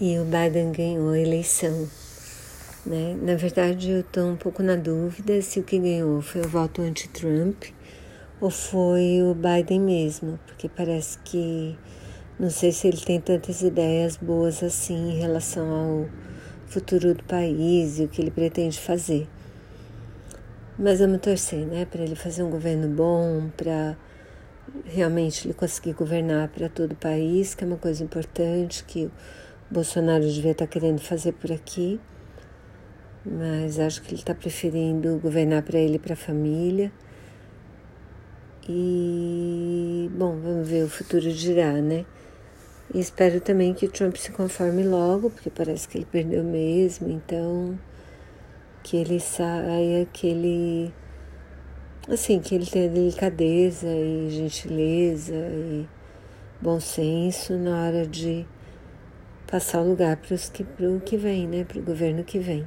e o Biden ganhou a eleição. Né? Na verdade, eu estou um pouco na dúvida se o que ganhou foi o voto anti-Trump ou foi o Biden mesmo, porque parece que não sei se ele tem tantas ideias boas assim em relação ao futuro do país e o que ele pretende fazer. Mas vamos torcer, né, para ele fazer um governo bom, para realmente ele conseguir governar para todo o país, que é uma coisa importante que Bolsonaro devia estar querendo fazer por aqui. Mas acho que ele está preferindo governar para ele e para a família. E, bom, vamos ver o futuro dirá, né? E espero também que o Trump se conforme logo, porque parece que ele perdeu mesmo, então que ele saia, que ele assim, que ele tenha delicadeza e gentileza e bom senso na hora de passar o lugar para o que vem, né, para o governo que vem.